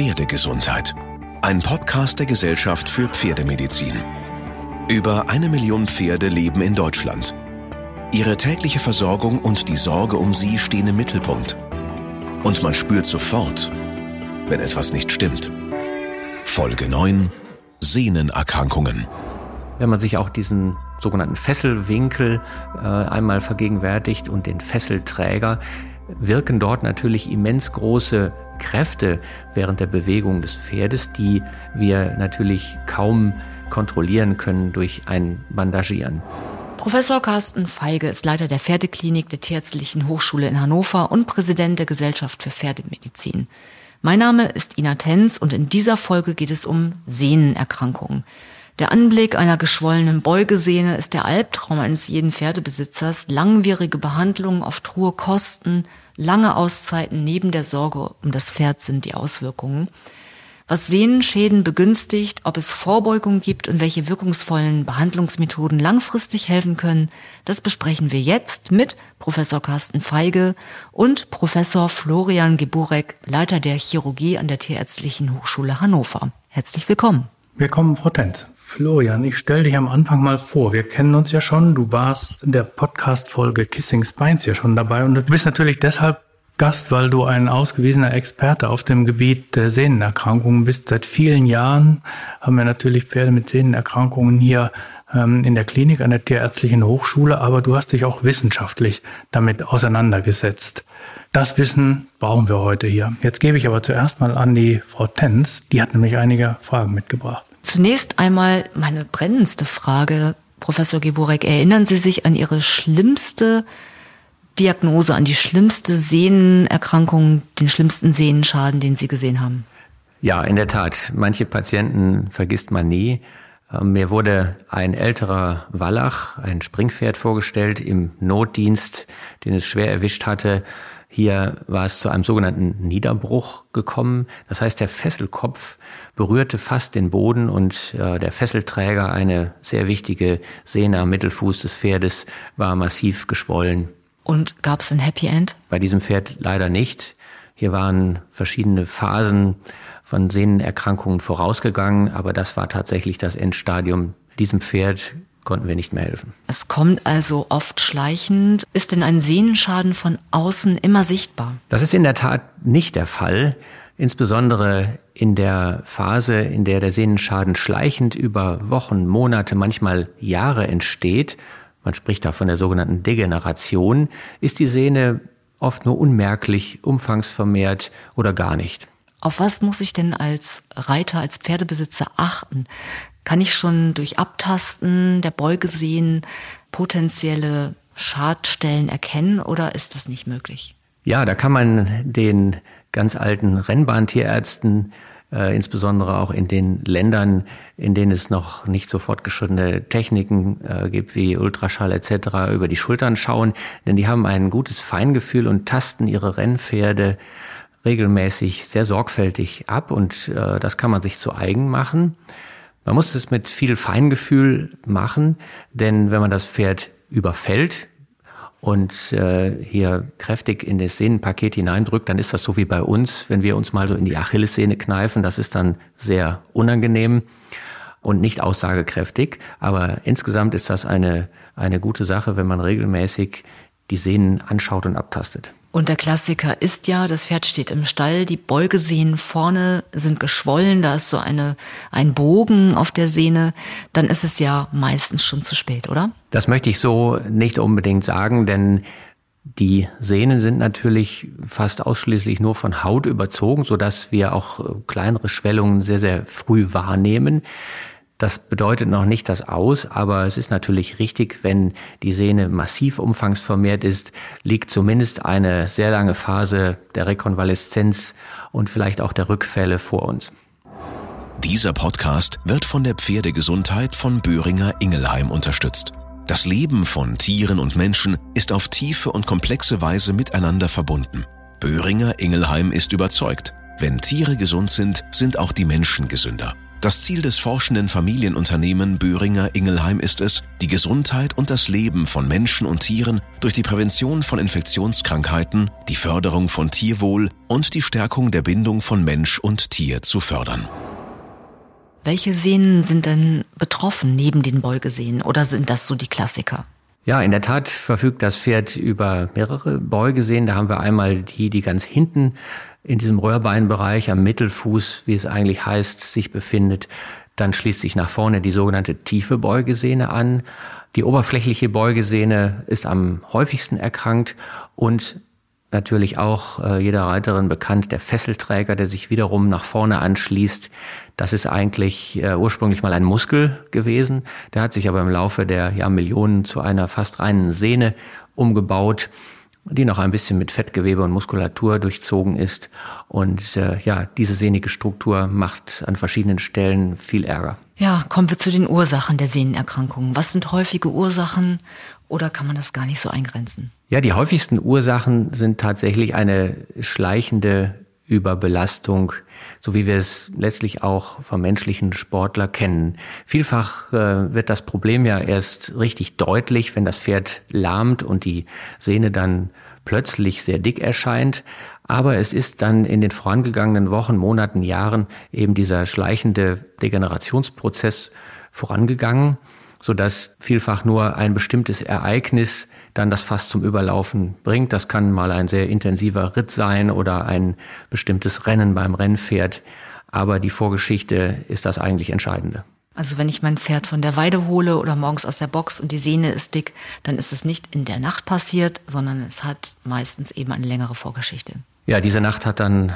Pferdegesundheit. Ein Podcast der Gesellschaft für Pferdemedizin. Über eine Million Pferde leben in Deutschland. Ihre tägliche Versorgung und die Sorge um sie stehen im Mittelpunkt. Und man spürt sofort, wenn etwas nicht stimmt. Folge 9 Sehnenerkrankungen. Wenn man sich auch diesen sogenannten Fesselwinkel äh, einmal vergegenwärtigt und den Fesselträger, wirken dort natürlich immens große Kräfte während der Bewegung des Pferdes, die wir natürlich kaum kontrollieren können durch ein Bandagieren. Professor Carsten Feige ist Leiter der Pferdeklinik der Tierärztlichen Hochschule in Hannover und Präsident der Gesellschaft für Pferdemedizin. Mein Name ist Ina Tenz und in dieser Folge geht es um Sehnenerkrankungen. Der Anblick einer geschwollenen Beugesehne ist der Albtraum eines jeden Pferdebesitzers. Langwierige Behandlungen auf hohe Kosten, lange Auszeiten neben der Sorge um das Pferd sind die Auswirkungen. Was Sehnenschäden begünstigt, ob es Vorbeugung gibt und welche wirkungsvollen Behandlungsmethoden langfristig helfen können, das besprechen wir jetzt mit Professor Carsten Feige und Professor Florian Geburek, Leiter der Chirurgie an der Tierärztlichen Hochschule Hannover. Herzlich willkommen. Willkommen, Frau Tenz. Florian, ich stelle dich am Anfang mal vor. Wir kennen uns ja schon. Du warst in der Podcast-Folge Kissing Spines ja schon dabei und du bist natürlich deshalb Gast, weil du ein ausgewiesener Experte auf dem Gebiet der Sehnenerkrankungen bist. Seit vielen Jahren haben wir natürlich Pferde mit Sehnenerkrankungen hier ähm, in der Klinik an der Tierärztlichen Hochschule, aber du hast dich auch wissenschaftlich damit auseinandergesetzt. Das Wissen brauchen wir heute hier. Jetzt gebe ich aber zuerst mal an die Frau Tenz. Die hat nämlich einige Fragen mitgebracht. Zunächst einmal meine brennendste Frage, Professor Geborek. Erinnern Sie sich an Ihre schlimmste Diagnose, an die schlimmste Sehnenerkrankung, den schlimmsten Sehnenschaden, den Sie gesehen haben? Ja, in der Tat. Manche Patienten vergisst man nie. Ähm, mir wurde ein älterer Wallach, ein Springpferd vorgestellt im Notdienst, den es schwer erwischt hatte. Hier war es zu einem sogenannten Niederbruch gekommen. Das heißt, der Fesselkopf berührte fast den Boden und äh, der Fesselträger, eine sehr wichtige Sehne am Mittelfuß des Pferdes, war massiv geschwollen. Und gab es ein Happy End? Bei diesem Pferd leider nicht. Hier waren verschiedene Phasen von Sehnenerkrankungen vorausgegangen, aber das war tatsächlich das Endstadium. Diesem Pferd konnten wir nicht mehr helfen. Es kommt also oft schleichend. Ist denn ein Sehnenschaden von außen immer sichtbar? Das ist in der Tat nicht der Fall. Insbesondere in der Phase, in der der Sehnenschaden schleichend über Wochen, Monate, manchmal Jahre entsteht, man spricht da von der sogenannten Degeneration, ist die Sehne oft nur unmerklich, umfangsvermehrt oder gar nicht. Auf was muss ich denn als Reiter, als Pferdebesitzer achten? Kann ich schon durch Abtasten der Beuge sehen, potenzielle Schadstellen erkennen oder ist das nicht möglich? Ja, da kann man den ganz alten Rennbahntierärzten, äh, insbesondere auch in den Ländern, in denen es noch nicht so fortgeschrittene Techniken äh, gibt wie Ultraschall etc., über die Schultern schauen, denn die haben ein gutes Feingefühl und tasten ihre Rennpferde regelmäßig sehr sorgfältig ab und äh, das kann man sich zu eigen machen. Man muss es mit viel Feingefühl machen, denn wenn man das Pferd überfällt und äh, hier kräftig in das Sehnenpaket hineindrückt, dann ist das so wie bei uns, wenn wir uns mal so in die Achillessehne kneifen. Das ist dann sehr unangenehm und nicht aussagekräftig. Aber insgesamt ist das eine, eine gute Sache, wenn man regelmäßig die Sehnen anschaut und abtastet. Und der Klassiker ist ja, das Pferd steht im Stall, die Beugesehnen vorne sind geschwollen, da ist so eine, ein Bogen auf der Sehne, dann ist es ja meistens schon zu spät, oder? Das möchte ich so nicht unbedingt sagen, denn die Sehnen sind natürlich fast ausschließlich nur von Haut überzogen, so dass wir auch kleinere Schwellungen sehr, sehr früh wahrnehmen. Das bedeutet noch nicht das Aus, aber es ist natürlich richtig, wenn die Sehne massiv umfangsvermehrt ist, liegt zumindest eine sehr lange Phase der Rekonvaleszenz und vielleicht auch der Rückfälle vor uns. Dieser Podcast wird von der Pferdegesundheit von Böhringer Ingelheim unterstützt. Das Leben von Tieren und Menschen ist auf tiefe und komplexe Weise miteinander verbunden. Böhringer Ingelheim ist überzeugt, wenn Tiere gesund sind, sind auch die Menschen gesünder. Das Ziel des forschenden Familienunternehmen Böhringer Ingelheim ist es, die Gesundheit und das Leben von Menschen und Tieren durch die Prävention von Infektionskrankheiten, die Förderung von Tierwohl und die Stärkung der Bindung von Mensch und Tier zu fördern. Welche Sehnen sind denn betroffen neben den Beugesehnen oder sind das so die Klassiker? Ja, in der Tat verfügt das Pferd über mehrere Beugesehnen. Da haben wir einmal die, die ganz hinten in diesem Röhrbeinbereich am Mittelfuß, wie es eigentlich heißt, sich befindet. Dann schließt sich nach vorne die sogenannte tiefe Beugesehne an. Die oberflächliche Beugesehne ist am häufigsten erkrankt und natürlich auch äh, jeder Reiterin bekannt, der Fesselträger, der sich wiederum nach vorne anschließt. Das ist eigentlich äh, ursprünglich mal ein Muskel gewesen. Der hat sich aber im Laufe der ja, Millionen zu einer fast reinen Sehne umgebaut die noch ein bisschen mit Fettgewebe und Muskulatur durchzogen ist. Und äh, ja, diese sehnige Struktur macht an verschiedenen Stellen viel Ärger. Ja, kommen wir zu den Ursachen der Sehnenerkrankungen. Was sind häufige Ursachen oder kann man das gar nicht so eingrenzen? Ja, die häufigsten Ursachen sind tatsächlich eine schleichende Überbelastung, so wie wir es letztlich auch vom menschlichen Sportler kennen. Vielfach äh, wird das Problem ja erst richtig deutlich, wenn das Pferd lahmt und die Sehne dann plötzlich sehr dick erscheint. Aber es ist dann in den vorangegangenen Wochen, Monaten, Jahren eben dieser schleichende Degenerationsprozess vorangegangen, sodass vielfach nur ein bestimmtes Ereignis dann das Fass zum Überlaufen bringt. Das kann mal ein sehr intensiver Ritt sein oder ein bestimmtes Rennen beim Rennpferd. Aber die Vorgeschichte ist das eigentlich Entscheidende. Also wenn ich mein Pferd von der Weide hole oder morgens aus der Box und die Sehne ist dick, dann ist es nicht in der Nacht passiert, sondern es hat meistens eben eine längere Vorgeschichte. Ja, diese Nacht hat dann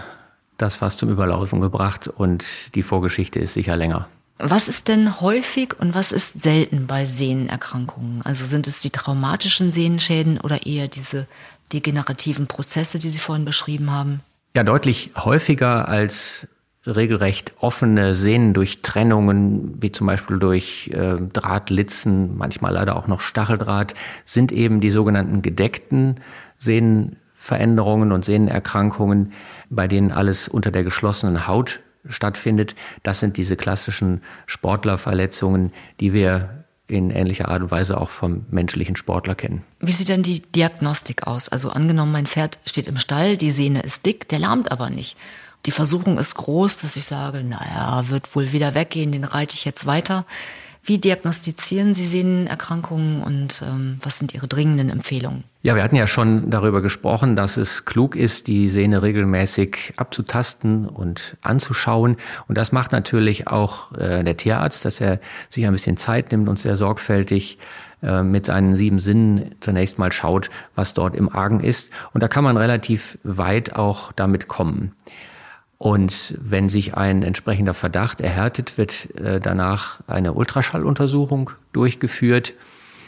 das Fass zum Überlaufen gebracht und die Vorgeschichte ist sicher länger. Was ist denn häufig und was ist selten bei Sehnenerkrankungen? Also sind es die traumatischen Sehnenschäden oder eher diese degenerativen Prozesse, die Sie vorhin beschrieben haben? Ja, deutlich häufiger als regelrecht offene Sehnendurchtrennungen, wie zum Beispiel durch äh, Drahtlitzen, manchmal leider auch noch Stacheldraht, sind eben die sogenannten gedeckten Sehnenveränderungen und Sehnenerkrankungen, bei denen alles unter der geschlossenen Haut stattfindet. Das sind diese klassischen Sportlerverletzungen, die wir in ähnlicher Art und Weise auch vom menschlichen Sportler kennen. Wie sieht denn die Diagnostik aus? Also angenommen, mein Pferd steht im Stall, die Sehne ist dick, der lahmt aber nicht. Die Versuchung ist groß, dass ich sage, naja, wird wohl wieder weggehen, den reite ich jetzt weiter. Wie diagnostizieren Sie Sehnenerkrankungen und ähm, was sind Ihre dringenden Empfehlungen? Ja, wir hatten ja schon darüber gesprochen, dass es klug ist, die Sehne regelmäßig abzutasten und anzuschauen. Und das macht natürlich auch äh, der Tierarzt, dass er sich ein bisschen Zeit nimmt und sehr sorgfältig äh, mit seinen sieben Sinnen zunächst mal schaut, was dort im Argen ist. Und da kann man relativ weit auch damit kommen. Und wenn sich ein entsprechender Verdacht erhärtet, wird äh, danach eine Ultraschalluntersuchung durchgeführt.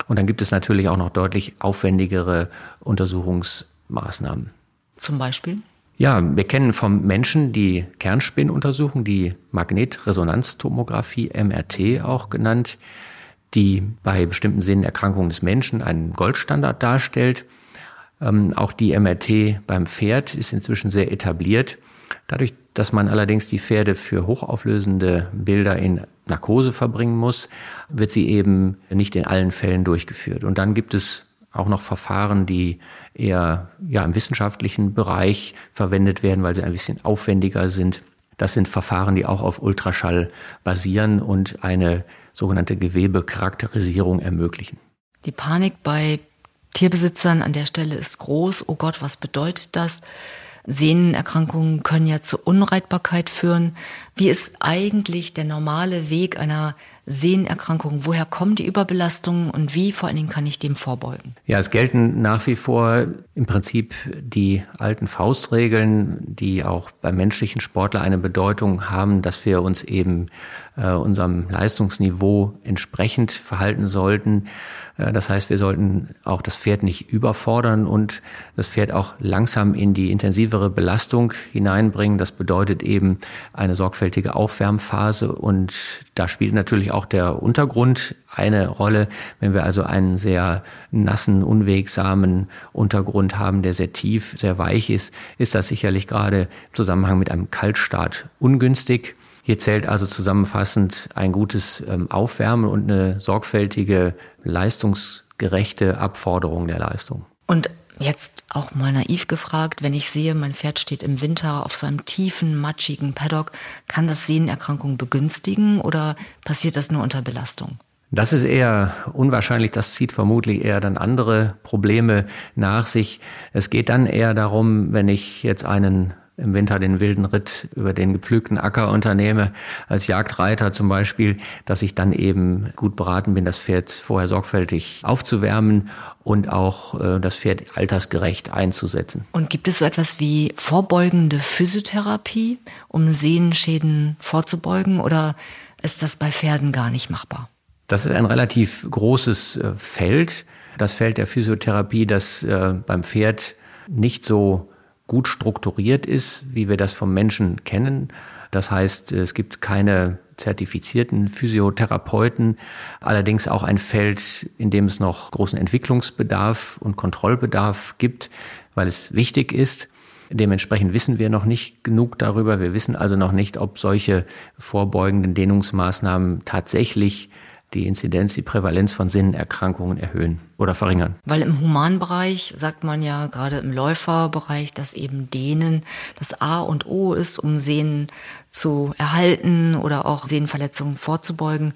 Und dann gibt es natürlich auch noch deutlich aufwendigere Untersuchungsmaßnahmen. Zum Beispiel? Ja, wir kennen vom Menschen die Kernspinnuntersuchung, die Magnetresonanztomographie, MRT auch genannt, die bei bestimmten Sinnenerkrankungen des Menschen einen Goldstandard darstellt. Ähm, auch die MRT beim Pferd ist inzwischen sehr etabliert. Dadurch, dass man allerdings die Pferde für hochauflösende Bilder in Narkose verbringen muss, wird sie eben nicht in allen Fällen durchgeführt. Und dann gibt es auch noch Verfahren, die eher ja, im wissenschaftlichen Bereich verwendet werden, weil sie ein bisschen aufwendiger sind. Das sind Verfahren, die auch auf Ultraschall basieren und eine sogenannte Gewebecharakterisierung ermöglichen. Die Panik bei Tierbesitzern an der Stelle ist groß. Oh Gott, was bedeutet das? Sehnenerkrankungen können ja zur Unreitbarkeit führen. Wie ist eigentlich der normale Weg einer Sehnenerkrankung? Woher kommen die Überbelastungen und wie vor allen Dingen kann ich dem vorbeugen? Ja, es gelten nach wie vor im Prinzip die alten Faustregeln, die auch beim menschlichen Sportler eine Bedeutung haben, dass wir uns eben äh, unserem Leistungsniveau entsprechend verhalten sollten. Äh, das heißt, wir sollten auch das Pferd nicht überfordern und das Pferd auch langsam in die intensivere Belastung hineinbringen. Das bedeutet eben eine sorgfältige Aufwärmphase und da spielt natürlich auch der Untergrund eine Rolle. Wenn wir also einen sehr nassen, unwegsamen Untergrund haben, der sehr tief, sehr weich ist, ist das sicherlich gerade im Zusammenhang mit einem Kaltstart ungünstig. Hier zählt also zusammenfassend ein gutes ähm, Aufwärmen und eine sorgfältige, leistungsgerechte Abforderung der Leistung. Und jetzt auch mal naiv gefragt, wenn ich sehe, mein Pferd steht im Winter auf so einem tiefen, matschigen Paddock, kann das Sehnenerkrankung begünstigen oder passiert das nur unter Belastung? Das ist eher unwahrscheinlich. Das zieht vermutlich eher dann andere Probleme nach sich. Es geht dann eher darum, wenn ich jetzt einen im Winter den wilden Ritt über den gepflügten Acker unternehme, als Jagdreiter zum Beispiel, dass ich dann eben gut beraten bin, das Pferd vorher sorgfältig aufzuwärmen und auch äh, das Pferd altersgerecht einzusetzen. Und gibt es so etwas wie vorbeugende Physiotherapie, um Sehenschäden vorzubeugen oder ist das bei Pferden gar nicht machbar? Das ist ein relativ großes äh, Feld, das Feld der Physiotherapie, das äh, beim Pferd nicht so gut strukturiert ist, wie wir das vom Menschen kennen. Das heißt, es gibt keine zertifizierten Physiotherapeuten, allerdings auch ein Feld, in dem es noch großen Entwicklungsbedarf und Kontrollbedarf gibt, weil es wichtig ist. Dementsprechend wissen wir noch nicht genug darüber. Wir wissen also noch nicht, ob solche vorbeugenden Dehnungsmaßnahmen tatsächlich die Inzidenz, die Prävalenz von Sinnenerkrankungen erhöhen oder verringern. Weil im Humanbereich sagt man ja gerade im Läuferbereich, dass eben Dehnen das A und O ist, um Sehnen zu erhalten oder auch Sehnenverletzungen vorzubeugen.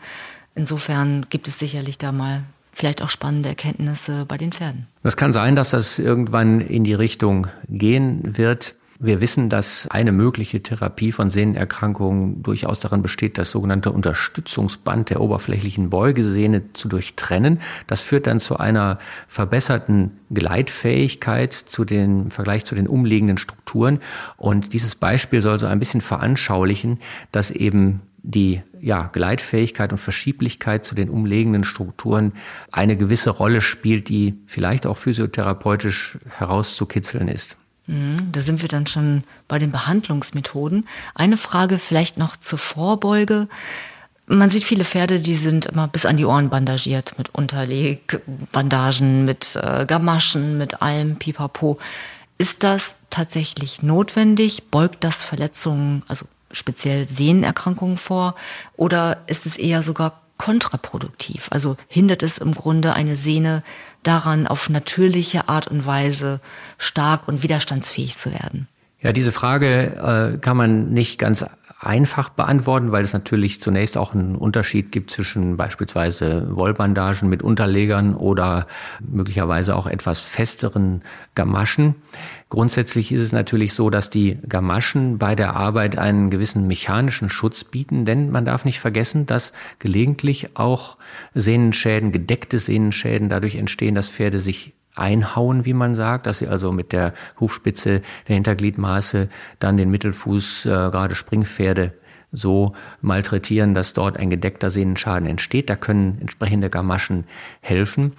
Insofern gibt es sicherlich da mal vielleicht auch spannende Erkenntnisse bei den Pferden. Es kann sein, dass das irgendwann in die Richtung gehen wird. Wir wissen, dass eine mögliche Therapie von Sehnenerkrankungen durchaus darin besteht, das sogenannte Unterstützungsband der oberflächlichen Beugesehne zu durchtrennen. Das führt dann zu einer verbesserten Gleitfähigkeit zu den, im Vergleich zu den umliegenden Strukturen. Und dieses Beispiel soll so ein bisschen veranschaulichen, dass eben die ja, Gleitfähigkeit und Verschieblichkeit zu den umliegenden Strukturen eine gewisse Rolle spielt, die vielleicht auch physiotherapeutisch herauszukitzeln ist. Mhm, da sind wir dann schon bei den Behandlungsmethoden. Eine Frage vielleicht noch zur Vorbeuge. Man sieht viele Pferde, die sind immer bis an die Ohren bandagiert mit Unterlegbandagen, mit äh, Gamaschen, mit allem Pipapo. Ist das tatsächlich notwendig? Beugt das Verletzungen, also speziell Sehnenerkrankungen vor? Oder ist es eher sogar kontraproduktiv? Also hindert es im Grunde eine Sehne daran, auf natürliche Art und Weise stark und widerstandsfähig zu werden? Ja, diese Frage äh, kann man nicht ganz einfach beantworten, weil es natürlich zunächst auch einen Unterschied gibt zwischen beispielsweise Wollbandagen mit Unterlegern oder möglicherweise auch etwas festeren Gamaschen. Grundsätzlich ist es natürlich so, dass die Gamaschen bei der Arbeit einen gewissen mechanischen Schutz bieten, denn man darf nicht vergessen, dass gelegentlich auch Sehnenschäden, gedeckte Sehnenschäden dadurch entstehen, dass Pferde sich einhauen, wie man sagt, dass sie also mit der Hufspitze der Hintergliedmaße dann den Mittelfuß, äh, gerade Springpferde, so malträtieren, dass dort ein gedeckter Sehnenschaden entsteht. Da können entsprechende Gamaschen helfen.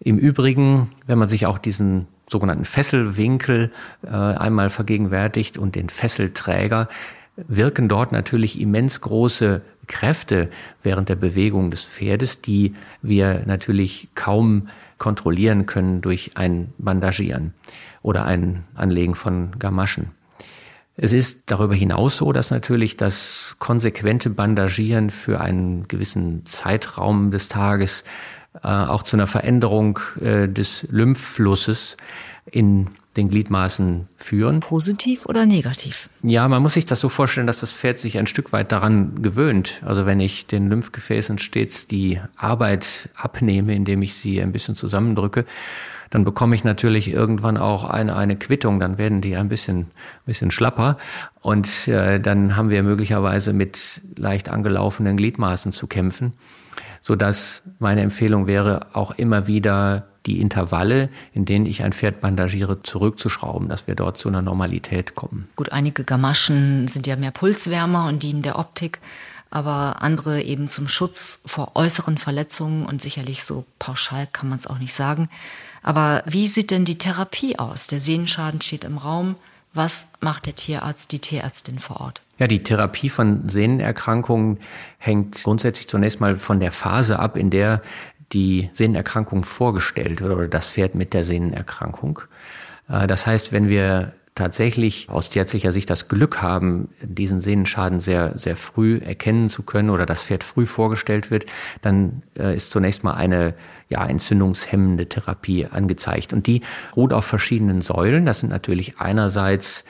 Im Übrigen, wenn man sich auch diesen sogenannten Fesselwinkel äh, einmal vergegenwärtigt und den Fesselträger, wirken dort natürlich immens große Kräfte während der Bewegung des Pferdes, die wir natürlich kaum kontrollieren können durch ein Bandagieren oder ein Anlegen von Gamaschen. Es ist darüber hinaus so, dass natürlich das konsequente Bandagieren für einen gewissen Zeitraum des Tages äh, auch zu einer Veränderung äh, des Lymphflusses in den Gliedmaßen führen. Positiv oder negativ? Ja, man muss sich das so vorstellen, dass das Pferd sich ein Stück weit daran gewöhnt. Also wenn ich den Lymphgefäßen stets die Arbeit abnehme, indem ich sie ein bisschen zusammendrücke, dann bekomme ich natürlich irgendwann auch eine, eine Quittung, dann werden die ein bisschen, ein bisschen schlapper und äh, dann haben wir möglicherweise mit leicht angelaufenen Gliedmaßen zu kämpfen, sodass meine Empfehlung wäre, auch immer wieder die Intervalle, in denen ich ein Pferd bandagiere, zurückzuschrauben, dass wir dort zu einer Normalität kommen. Gut, einige Gamaschen sind ja mehr Pulswärmer und dienen der Optik, aber andere eben zum Schutz vor äußeren Verletzungen und sicherlich so pauschal kann man es auch nicht sagen. Aber wie sieht denn die Therapie aus? Der Sehenschaden steht im Raum. Was macht der Tierarzt, die Tierärztin vor Ort? Ja, die Therapie von Sehnenerkrankungen hängt grundsätzlich zunächst mal von der Phase ab, in der die Sehnenerkrankung vorgestellt wird oder das Pferd mit der Sehnenerkrankung. Äh, das heißt, wenn wir tatsächlich aus tierärztlicher Sicht das Glück haben, diesen Sehnenschaden sehr, sehr früh erkennen zu können oder das Pferd früh vorgestellt wird, dann äh, ist zunächst mal eine ja, entzündungshemmende Therapie angezeigt. Und die ruht auf verschiedenen Säulen. Das sind natürlich einerseits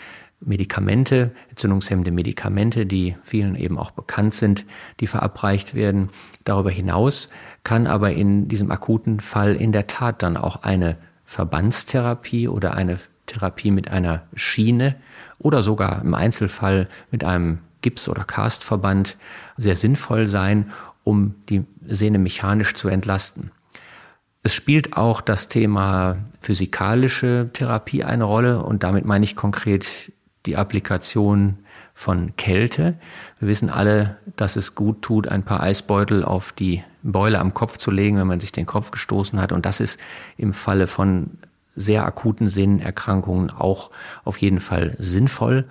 Medikamente, entzündungshemmende Medikamente, die vielen eben auch bekannt sind, die verabreicht werden. Darüber hinaus kann aber in diesem akuten Fall in der Tat dann auch eine Verbandstherapie oder eine Therapie mit einer Schiene oder sogar im Einzelfall mit einem Gips- oder Castverband sehr sinnvoll sein, um die Sehne mechanisch zu entlasten. Es spielt auch das Thema physikalische Therapie eine Rolle und damit meine ich konkret die Applikation von Kälte. Wir wissen alle, dass es gut tut, ein paar Eisbeutel auf die Beule am Kopf zu legen, wenn man sich den Kopf gestoßen hat. Und das ist im Falle von sehr akuten Sehnenerkrankungen auch auf jeden Fall sinnvoll.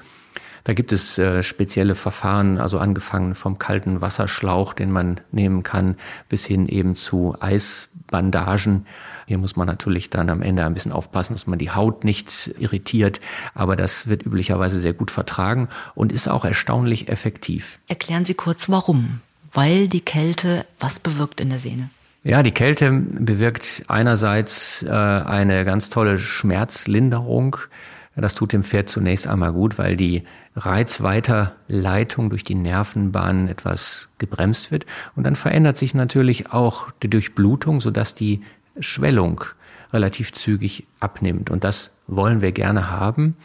Da gibt es äh, spezielle Verfahren, also angefangen vom kalten Wasserschlauch, den man nehmen kann, bis hin eben zu Eisbandagen. Hier muss man natürlich dann am Ende ein bisschen aufpassen, dass man die Haut nicht irritiert, aber das wird üblicherweise sehr gut vertragen und ist auch erstaunlich effektiv. Erklären Sie kurz warum. Weil die Kälte was bewirkt in der Sehne? Ja, die Kälte bewirkt einerseits äh, eine ganz tolle Schmerzlinderung. Das tut dem Pferd zunächst einmal gut, weil die Reizweiterleitung durch die Nervenbahnen etwas gebremst wird. Und dann verändert sich natürlich auch die Durchblutung, sodass die Schwellung relativ zügig abnimmt. Und das wollen wir gerne haben,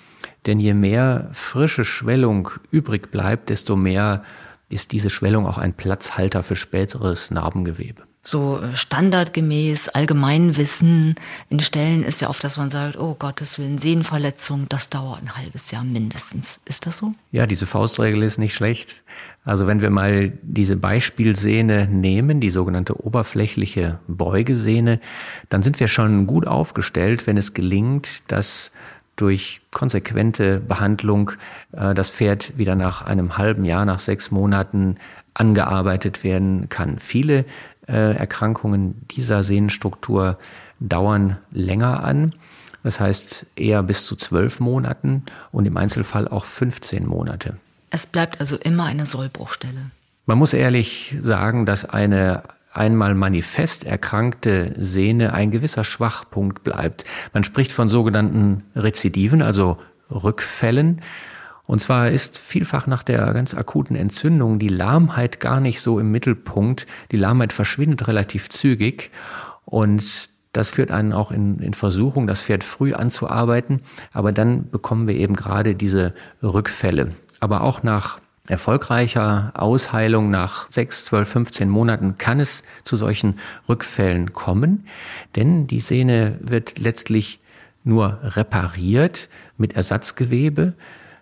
denn je mehr frische Schwellung übrig bleibt, desto mehr ist diese Schwellung auch ein Platzhalter für späteres Narbengewebe so standardgemäß Allgemeinwissen in Stellen ist ja oft, dass man sagt, oh Gottes Willen, Sehnenverletzung, das dauert ein halbes Jahr mindestens. Ist das so? Ja, diese Faustregel ist nicht schlecht. Also wenn wir mal diese Beispielsehne nehmen, die sogenannte oberflächliche Beugesehne, dann sind wir schon gut aufgestellt, wenn es gelingt, dass durch konsequente Behandlung äh, das Pferd wieder nach einem halben Jahr, nach sechs Monaten angearbeitet werden kann. Viele äh, Erkrankungen dieser Sehnenstruktur dauern länger an. Das heißt eher bis zu zwölf Monaten und im Einzelfall auch 15 Monate. Es bleibt also immer eine Sollbruchstelle. Man muss ehrlich sagen, dass eine einmal manifest erkrankte Sehne ein gewisser Schwachpunkt bleibt. Man spricht von sogenannten Rezidiven, also Rückfällen. Und zwar ist vielfach nach der ganz akuten Entzündung die Lahmheit gar nicht so im Mittelpunkt. Die Lahmheit verschwindet relativ zügig und das führt einen auch in, in Versuchung, das Pferd früh anzuarbeiten. Aber dann bekommen wir eben gerade diese Rückfälle. Aber auch nach erfolgreicher Ausheilung nach 6, 12, 15 Monaten kann es zu solchen Rückfällen kommen, denn die Sehne wird letztlich nur repariert mit Ersatzgewebe.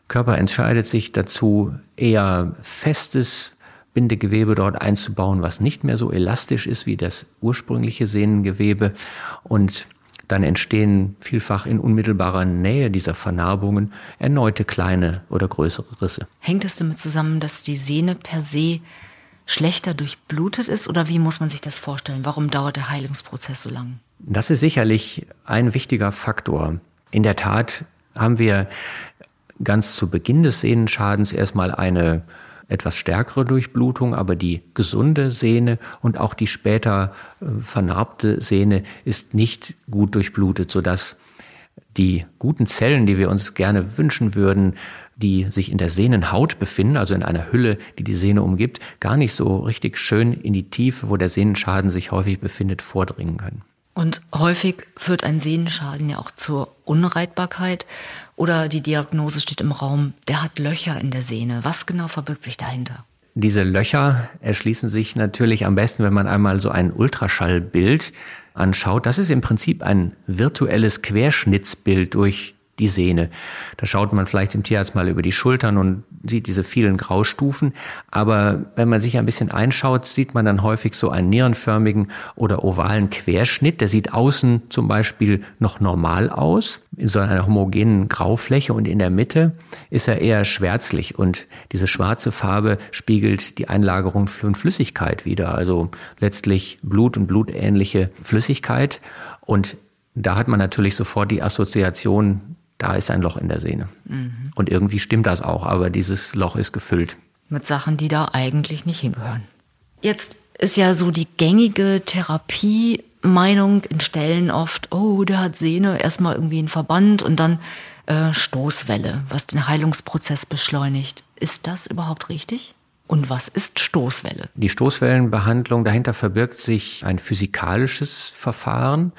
Körper entscheidet sich dazu, eher festes Bindegewebe dort einzubauen, was nicht mehr so elastisch ist wie das ursprüngliche Sehnengewebe. Und dann entstehen vielfach in unmittelbarer Nähe dieser Vernarbungen erneute kleine oder größere Risse. Hängt es damit zusammen, dass die Sehne per se schlechter durchblutet ist oder wie muss man sich das vorstellen? Warum dauert der Heilungsprozess so lang? Das ist sicherlich ein wichtiger Faktor. In der Tat haben wir ganz zu Beginn des Sehnenschadens erstmal eine etwas stärkere Durchblutung, aber die gesunde Sehne und auch die später äh, vernarbte Sehne ist nicht gut durchblutet, sodass die guten Zellen, die wir uns gerne wünschen würden, die sich in der Sehnenhaut befinden, also in einer Hülle, die die Sehne umgibt, gar nicht so richtig schön in die Tiefe, wo der Sehnenschaden sich häufig befindet, vordringen können. Und häufig führt ein Sehnenschaden ja auch zur Unreitbarkeit oder die Diagnose steht im Raum, der hat Löcher in der Sehne. Was genau verbirgt sich dahinter? Diese Löcher erschließen sich natürlich am besten, wenn man einmal so ein Ultraschallbild anschaut. Das ist im Prinzip ein virtuelles Querschnittsbild durch die Sehne. Da schaut man vielleicht im Tierarzt mal über die Schultern und sieht diese vielen Graustufen. Aber wenn man sich ein bisschen einschaut, sieht man dann häufig so einen nierenförmigen oder ovalen Querschnitt. Der sieht außen zum Beispiel noch normal aus, in so einer homogenen Graufläche und in der Mitte ist er eher schwärzlich und diese schwarze Farbe spiegelt die Einlagerung von Flüssigkeit wider, also letztlich Blut und blutähnliche Flüssigkeit. Und da hat man natürlich sofort die Assoziation da ist ein Loch in der Sehne. Mhm. Und irgendwie stimmt das auch, aber dieses Loch ist gefüllt. Mit Sachen, die da eigentlich nicht hingehören. Jetzt ist ja so die gängige Therapiemeinung in Stellen oft, oh, der hat Sehne, erstmal irgendwie ein Verband und dann äh, Stoßwelle, was den Heilungsprozess beschleunigt. Ist das überhaupt richtig? Und was ist Stoßwelle? Die Stoßwellenbehandlung, dahinter verbirgt sich ein physikalisches Verfahren.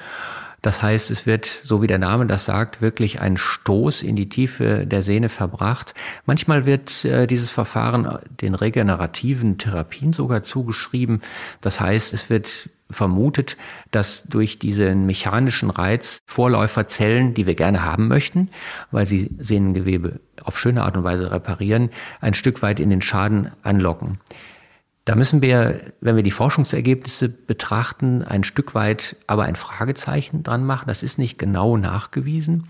Das heißt, es wird, so wie der Name das sagt, wirklich ein Stoß in die Tiefe der Sehne verbracht. Manchmal wird äh, dieses Verfahren den regenerativen Therapien sogar zugeschrieben. Das heißt, es wird vermutet, dass durch diesen mechanischen Reiz Vorläuferzellen, die wir gerne haben möchten, weil sie Sehnengewebe auf schöne Art und Weise reparieren, ein Stück weit in den Schaden anlocken. Da müssen wir, wenn wir die Forschungsergebnisse betrachten, ein Stück weit aber ein Fragezeichen dran machen. Das ist nicht genau nachgewiesen.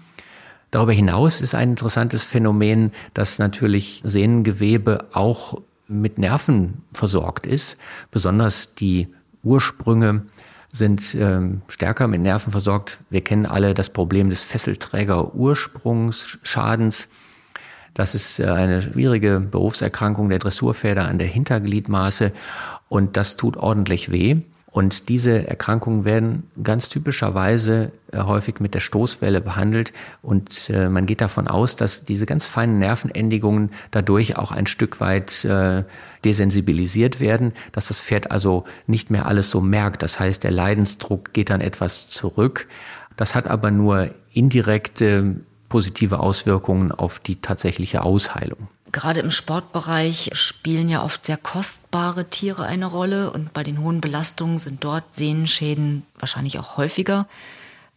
Darüber hinaus ist ein interessantes Phänomen, dass natürlich Sehnengewebe auch mit Nerven versorgt ist. Besonders die Ursprünge sind ähm, stärker mit Nerven versorgt. Wir kennen alle das Problem des Fesselträger-Ursprungsschadens. Das ist äh, eine schwierige Berufserkrankung der Dressurpferde an der Hintergliedmaße und das tut ordentlich weh. Und diese Erkrankungen werden ganz typischerweise äh, häufig mit der Stoßwelle behandelt. Und äh, man geht davon aus, dass diese ganz feinen Nervenendigungen dadurch auch ein Stück weit desensibilisiert werden, dass das Pferd also nicht mehr alles so merkt. Das heißt, der Leidensdruck geht dann etwas zurück. Das hat aber nur indirekte positive Auswirkungen auf die tatsächliche Ausheilung. Gerade im Sportbereich spielen ja oft sehr kostbare Tiere eine Rolle und bei den hohen Belastungen sind dort Sehnenschäden wahrscheinlich auch häufiger.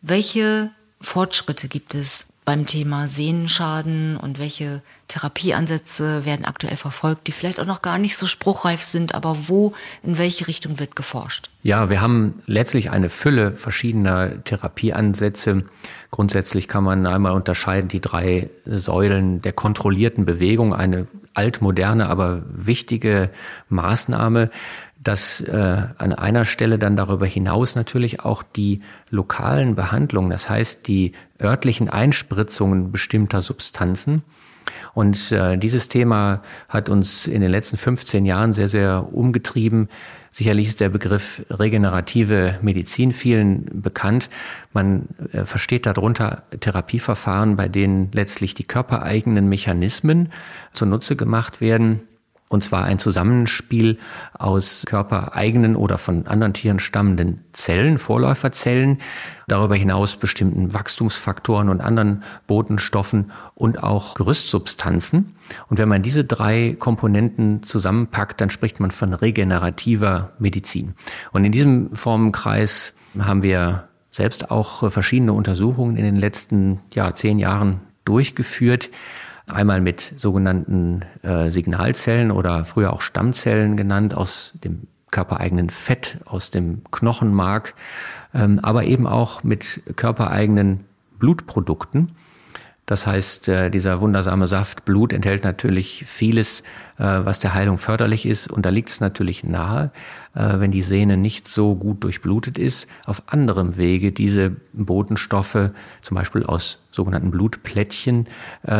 Welche Fortschritte gibt es beim Thema Sehnenschaden und welche Therapieansätze werden aktuell verfolgt, die vielleicht auch noch gar nicht so spruchreif sind, aber wo, in welche Richtung wird geforscht? Ja, wir haben letztlich eine Fülle verschiedener Therapieansätze. Grundsätzlich kann man einmal unterscheiden die drei Säulen der kontrollierten Bewegung, eine altmoderne, aber wichtige Maßnahme dass äh, an einer Stelle dann darüber hinaus natürlich auch die lokalen Behandlungen, das heißt die örtlichen Einspritzungen bestimmter Substanzen. Und äh, dieses Thema hat uns in den letzten 15 Jahren sehr, sehr umgetrieben. Sicherlich ist der Begriff regenerative Medizin vielen bekannt. Man äh, versteht darunter Therapieverfahren, bei denen letztlich die körpereigenen Mechanismen zunutze gemacht werden und zwar ein Zusammenspiel aus körpereigenen oder von anderen Tieren stammenden Zellen, Vorläuferzellen, darüber hinaus bestimmten Wachstumsfaktoren und anderen Botenstoffen und auch Gerüstsubstanzen. Und wenn man diese drei Komponenten zusammenpackt, dann spricht man von regenerativer Medizin. Und in diesem Formenkreis haben wir selbst auch verschiedene Untersuchungen in den letzten ja, zehn Jahren durchgeführt Einmal mit sogenannten äh, Signalzellen oder früher auch Stammzellen genannt aus dem körpereigenen Fett, aus dem Knochenmark, ähm, aber eben auch mit körpereigenen Blutprodukten. Das heißt, äh, dieser wundersame Saft Blut enthält natürlich vieles, äh, was der Heilung förderlich ist. Und da liegt es natürlich nahe, äh, wenn die Sehne nicht so gut durchblutet ist, auf anderem Wege diese Botenstoffe, zum Beispiel aus sogenannten Blutplättchen,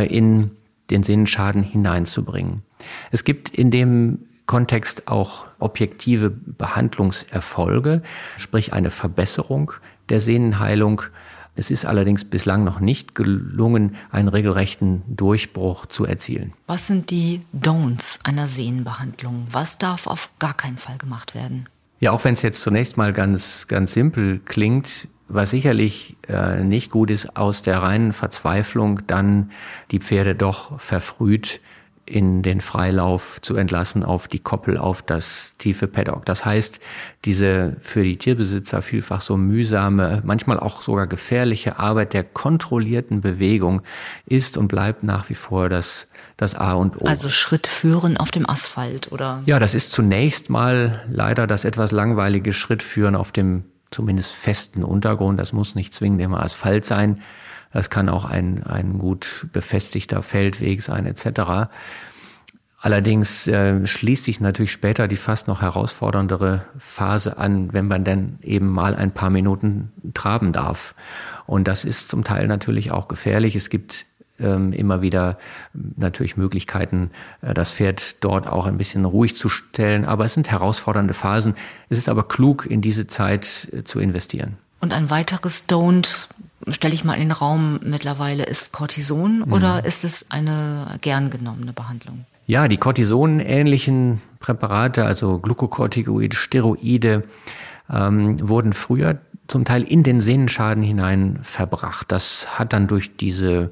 in den Sehnenschaden hineinzubringen. Es gibt in dem Kontext auch objektive Behandlungserfolge, sprich eine Verbesserung der Sehnenheilung es ist allerdings bislang noch nicht gelungen, einen regelrechten Durchbruch zu erzielen. Was sind die Don'ts einer Sehnenbehandlung? Was darf auf gar keinen Fall gemacht werden? Ja, auch wenn es jetzt zunächst mal ganz, ganz simpel klingt, was sicherlich äh, nicht gut ist, aus der reinen Verzweiflung dann die Pferde doch verfrüht in den Freilauf zu entlassen auf die Koppel, auf das tiefe Paddock. Das heißt, diese für die Tierbesitzer vielfach so mühsame, manchmal auch sogar gefährliche Arbeit der kontrollierten Bewegung ist und bleibt nach wie vor das, das A und O. Also Schritt führen auf dem Asphalt, oder? Ja, das ist zunächst mal leider das etwas langweilige Schrittführen auf dem zumindest festen Untergrund. Das muss nicht zwingend immer Asphalt sein. Das kann auch ein, ein gut befestigter Feldweg sein etc. Allerdings äh, schließt sich natürlich später die fast noch herausforderndere Phase an, wenn man dann eben mal ein paar Minuten traben darf. Und das ist zum Teil natürlich auch gefährlich. Es gibt immer wieder natürlich Möglichkeiten, äh, das Pferd dort auch ein bisschen ruhig zu stellen. Aber es sind herausfordernde Phasen. Es ist aber klug, in diese Zeit äh, zu investieren. Und ein weiteres Don't stelle ich mal in den Raum mittlerweile ist Cortison mhm. oder ist es eine gern genommene Behandlung? Ja, die Cortison-ähnlichen Präparate, also Glukokortikoide, Steroide, ähm, wurden früher zum Teil in den Sehnenschaden hinein verbracht. Das hat dann durch diese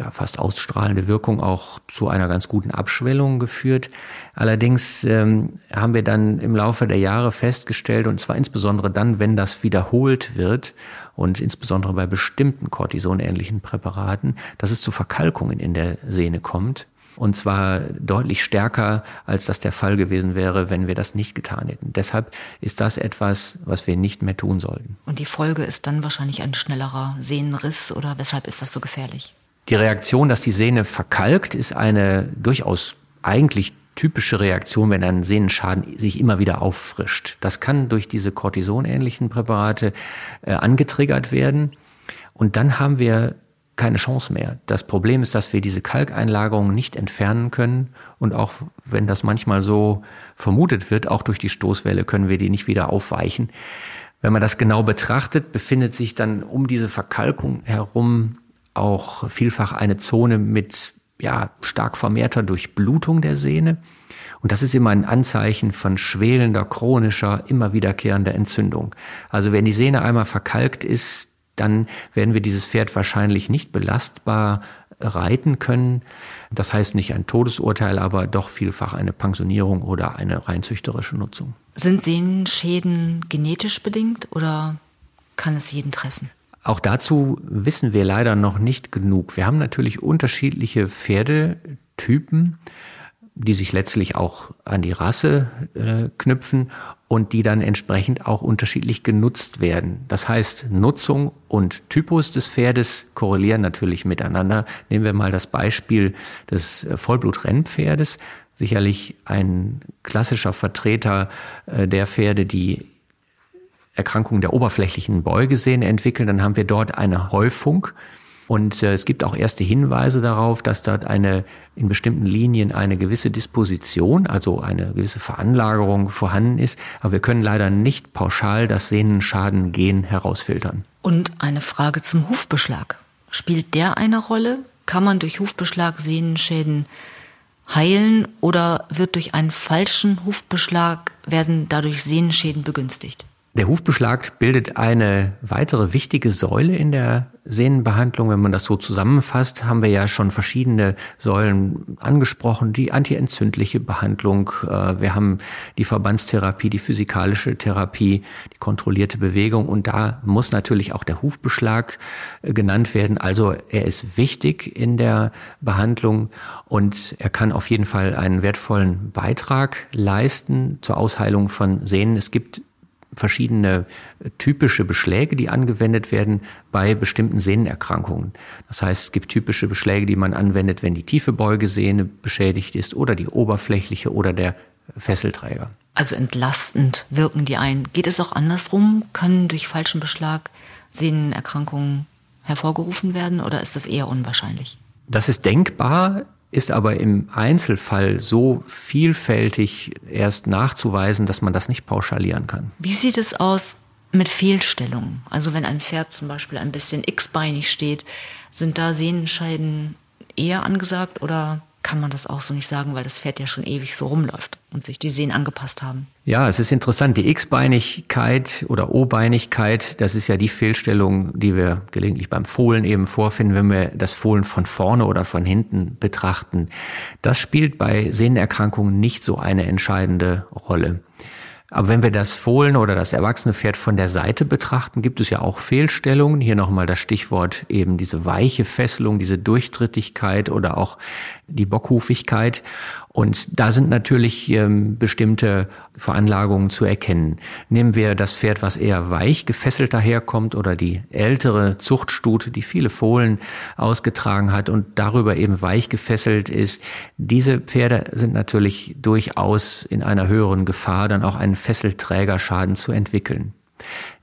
ja, fast ausstrahlende Wirkung auch zu einer ganz guten Abschwellung geführt. Allerdings ähm, haben wir dann im Laufe der Jahre festgestellt, und zwar insbesondere dann, wenn das wiederholt wird und insbesondere bei bestimmten Cortison-ähnlichen Präparaten, dass es zu Verkalkungen in der Sehne kommt. Und zwar deutlich stärker, als das der Fall gewesen wäre, wenn wir das nicht getan hätten. Deshalb ist das etwas, was wir nicht mehr tun sollten. Und die Folge ist dann wahrscheinlich ein schnellerer Sehnenriss oder weshalb ist das so gefährlich? Die Reaktion, dass die Sehne verkalkt, ist eine durchaus eigentlich typische Reaktion, wenn ein Sehnenschaden sich immer wieder auffrischt. Das kann durch diese Cortison-ähnlichen Präparate äh, angetriggert werden. Und dann haben wir keine Chance mehr. Das Problem ist, dass wir diese Kalkeinlagerungen nicht entfernen können und auch wenn das manchmal so vermutet wird, auch durch die Stoßwelle können wir die nicht wieder aufweichen. Wenn man das genau betrachtet, befindet sich dann um diese Verkalkung herum auch vielfach eine Zone mit ja, stark vermehrter Durchblutung der Sehne. Und das ist immer ein Anzeichen von schwelender, chronischer, immer wiederkehrender Entzündung. Also wenn die Sehne einmal verkalkt ist, dann werden wir dieses Pferd wahrscheinlich nicht belastbar reiten können. Das heißt nicht ein Todesurteil, aber doch vielfach eine Pensionierung oder eine rein züchterische Nutzung. Sind Sehnenschäden genetisch bedingt oder kann es jeden treffen? Auch dazu wissen wir leider noch nicht genug. Wir haben natürlich unterschiedliche Pferdetypen die sich letztlich auch an die Rasse äh, knüpfen und die dann entsprechend auch unterschiedlich genutzt werden. Das heißt, Nutzung und Typus des Pferdes korrelieren natürlich miteinander. Nehmen wir mal das Beispiel des äh, Vollblutrennpferdes. Sicherlich ein klassischer Vertreter äh, der Pferde, die Erkrankungen der oberflächlichen Beugesehne entwickeln. Dann haben wir dort eine Häufung und äh, es gibt auch erste Hinweise darauf, dass dort eine in bestimmten Linien eine gewisse Disposition, also eine gewisse Veranlagerung vorhanden ist. Aber wir können leider nicht pauschal das Sehnenschaden-Gen herausfiltern. Und eine Frage zum Hufbeschlag. Spielt der eine Rolle? Kann man durch Hufbeschlag Sehnenschäden heilen oder wird durch einen falschen Hufbeschlag werden dadurch Sehnenschäden begünstigt? Der Hufbeschlag bildet eine weitere wichtige Säule in der Sehnenbehandlung. Wenn man das so zusammenfasst, haben wir ja schon verschiedene Säulen angesprochen. Die antientzündliche Behandlung, äh, wir haben die Verbandstherapie, die physikalische Therapie, die kontrollierte Bewegung und da muss natürlich auch der Hufbeschlag äh, genannt werden. Also er ist wichtig in der Behandlung und er kann auf jeden Fall einen wertvollen Beitrag leisten zur Ausheilung von Sehnen. Es gibt verschiedene typische Beschläge, die angewendet werden bei bestimmten Sehnenerkrankungen. Das heißt, es gibt typische Beschläge, die man anwendet, wenn die tiefe Beugesehne beschädigt ist oder die oberflächliche oder der Fesselträger. Also entlastend wirken die ein. Geht es auch andersrum? Können durch falschen Beschlag Sehnenerkrankungen hervorgerufen werden oder ist das eher unwahrscheinlich? Das ist denkbar ist aber im Einzelfall so vielfältig erst nachzuweisen, dass man das nicht pauschalieren kann. Wie sieht es aus mit Fehlstellungen? Also wenn ein Pferd zum Beispiel ein bisschen x-beinig steht, sind da Sehnenscheiden eher angesagt oder kann man das auch so nicht sagen, weil das Pferd ja schon ewig so rumläuft und sich die Sehnen angepasst haben. Ja, es ist interessant. Die X-Beinigkeit oder O-Beinigkeit, das ist ja die Fehlstellung, die wir gelegentlich beim Fohlen eben vorfinden, wenn wir das Fohlen von vorne oder von hinten betrachten. Das spielt bei Sehnenerkrankungen nicht so eine entscheidende Rolle. Aber wenn wir das Fohlen oder das erwachsene Pferd von der Seite betrachten, gibt es ja auch Fehlstellungen. Hier nochmal das Stichwort eben diese weiche Fesselung, diese Durchtrittigkeit oder auch die Bockhufigkeit. Und da sind natürlich ähm, bestimmte Veranlagungen zu erkennen. Nehmen wir das Pferd, was eher weich gefesselt daherkommt oder die ältere Zuchtstute, die viele Fohlen ausgetragen hat und darüber eben weich gefesselt ist. Diese Pferde sind natürlich durchaus in einer höheren Gefahr, dann auch einen Fesselträgerschaden zu entwickeln.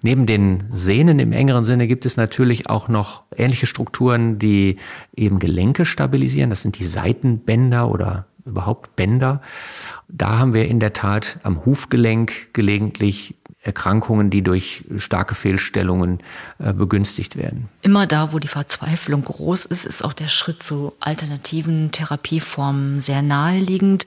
Neben den Sehnen im engeren Sinne gibt es natürlich auch noch ähnliche Strukturen, die eben Gelenke stabilisieren. Das sind die Seitenbänder oder überhaupt Bänder. Da haben wir in der Tat am Hufgelenk gelegentlich Erkrankungen, die durch starke Fehlstellungen äh, begünstigt werden. Immer da, wo die Verzweiflung groß ist, ist auch der Schritt zu alternativen Therapieformen sehr naheliegend.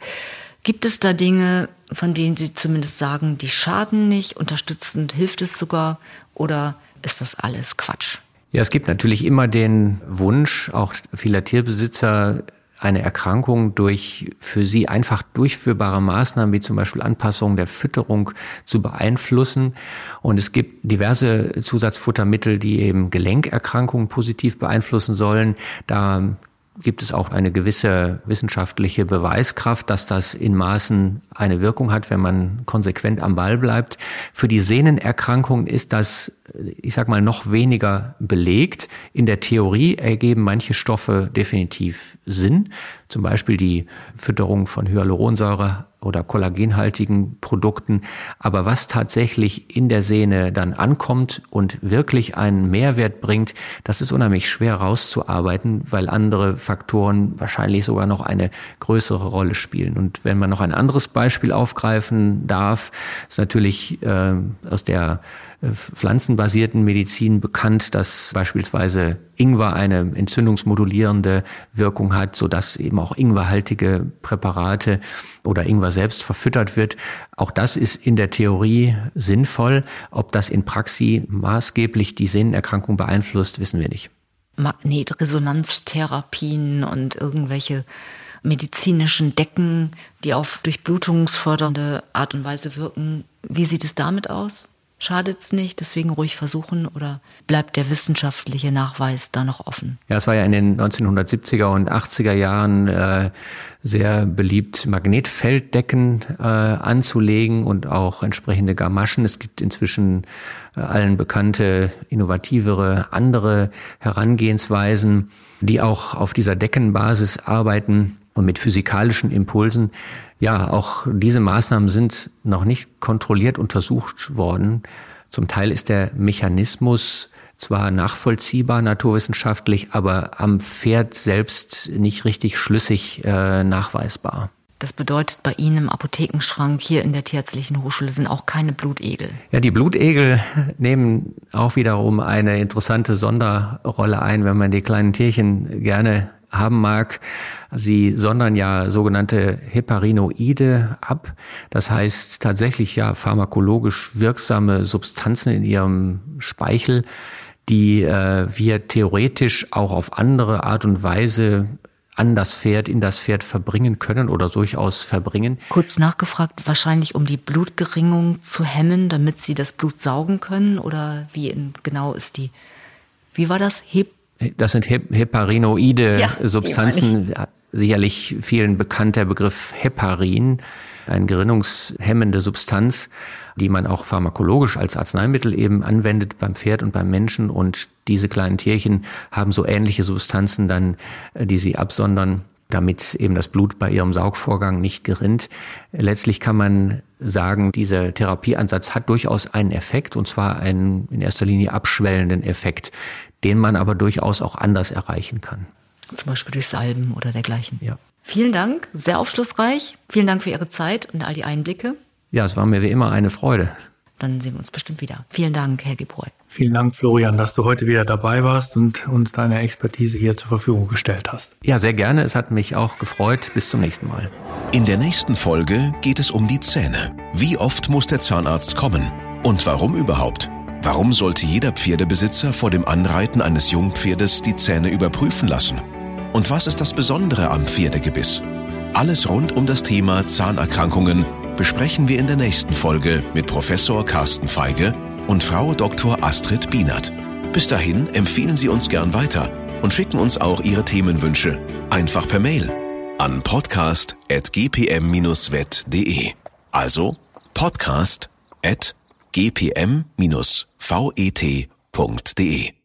Gibt es da Dinge, von denen Sie zumindest sagen, die schaden nicht, unterstützend hilft es sogar oder ist das alles Quatsch? Ja, es gibt natürlich immer den Wunsch, auch vieler Tierbesitzer, eine Erkrankung durch für sie einfach durchführbare Maßnahmen wie zum Beispiel Anpassung der Fütterung zu beeinflussen. Und es gibt diverse Zusatzfuttermittel, die eben Gelenkerkrankungen positiv beeinflussen sollen. Da gibt es auch eine gewisse wissenschaftliche Beweiskraft, dass das in Maßen eine Wirkung hat, wenn man konsequent am Ball bleibt. Für die Sehnenerkrankungen ist das, ich sag mal, noch weniger belegt. In der Theorie ergeben manche Stoffe definitiv Sinn. Zum Beispiel die Fütterung von Hyaluronsäure oder kollagenhaltigen Produkten. Aber was tatsächlich in der Sehne dann ankommt und wirklich einen Mehrwert bringt, das ist unheimlich schwer rauszuarbeiten, weil andere Faktoren wahrscheinlich sogar noch eine größere Rolle spielen. Und wenn man noch ein anderes Beispiel aufgreifen darf, ist natürlich äh, aus der pflanzenbasierten Medizin bekannt, dass beispielsweise Ingwer eine entzündungsmodulierende Wirkung hat, so dass eben auch ingwerhaltige Präparate oder Ingwer selbst verfüttert wird. Auch das ist in der Theorie sinnvoll. Ob das in Praxis maßgeblich die Sehnenerkrankung beeinflusst, wissen wir nicht. Magnetresonanztherapien und irgendwelche medizinischen Decken, die auf durchblutungsfördernde Art und Weise wirken. Wie sieht es damit aus? Schadet es nicht, deswegen ruhig versuchen oder bleibt der wissenschaftliche Nachweis da noch offen? Ja, es war ja in den 1970er und 80er Jahren äh, sehr beliebt, Magnetfelddecken äh, anzulegen und auch entsprechende Gamaschen. Es gibt inzwischen äh, allen bekannte, innovativere, andere Herangehensweisen, die auch auf dieser Deckenbasis arbeiten und mit physikalischen Impulsen ja, auch diese Maßnahmen sind noch nicht kontrolliert untersucht worden. Zum Teil ist der Mechanismus zwar nachvollziehbar naturwissenschaftlich, aber am Pferd selbst nicht richtig schlüssig äh, nachweisbar. Das bedeutet, bei Ihnen im Apothekenschrank hier in der Tierärztlichen Hochschule sind auch keine Blutegel. Ja, die Blutegel nehmen auch wiederum eine interessante Sonderrolle ein, wenn man die kleinen Tierchen gerne haben mag. Sie sondern ja sogenannte Heparinoide ab. Das heißt tatsächlich ja pharmakologisch wirksame Substanzen in ihrem Speichel, die äh, wir theoretisch auch auf andere Art und Weise an das Pferd, in das Pferd verbringen können oder durchaus verbringen. Kurz nachgefragt, wahrscheinlich um die Blutgeringung zu hemmen, damit sie das Blut saugen können oder wie genau ist die, wie war das? Hep das sind heparinoide ja, Substanzen. Sicherlich vielen bekannt der Begriff Heparin, eine gerinnungshemmende Substanz, die man auch pharmakologisch als Arzneimittel eben anwendet beim Pferd und beim Menschen. Und diese kleinen Tierchen haben so ähnliche Substanzen dann, die sie absondern, damit eben das Blut bei ihrem Saugvorgang nicht gerinnt. Letztlich kann man sagen, dieser Therapieansatz hat durchaus einen Effekt, und zwar einen in erster Linie abschwellenden Effekt den man aber durchaus auch anders erreichen kann. Zum Beispiel durch Salben oder dergleichen. Ja. Vielen Dank, sehr aufschlussreich. Vielen Dank für Ihre Zeit und all die Einblicke. Ja, es war mir wie immer eine Freude. Dann sehen wir uns bestimmt wieder. Vielen Dank, Herr Gebräu. Vielen Dank, Florian, dass du heute wieder dabei warst und uns deine Expertise hier zur Verfügung gestellt hast. Ja, sehr gerne. Es hat mich auch gefreut. Bis zum nächsten Mal. In der nächsten Folge geht es um die Zähne. Wie oft muss der Zahnarzt kommen? Und warum überhaupt? Warum sollte jeder Pferdebesitzer vor dem Anreiten eines Jungpferdes die Zähne überprüfen lassen? Und was ist das Besondere am Pferdegebiss? Alles rund um das Thema Zahnerkrankungen besprechen wir in der nächsten Folge mit Professor Carsten Feige und Frau Dr. Astrid Bienert. Bis dahin empfehlen Sie uns gern weiter und schicken uns auch Ihre Themenwünsche einfach per Mail an podcast.gpm-vet.de. Also podcast.gpm-vet.de.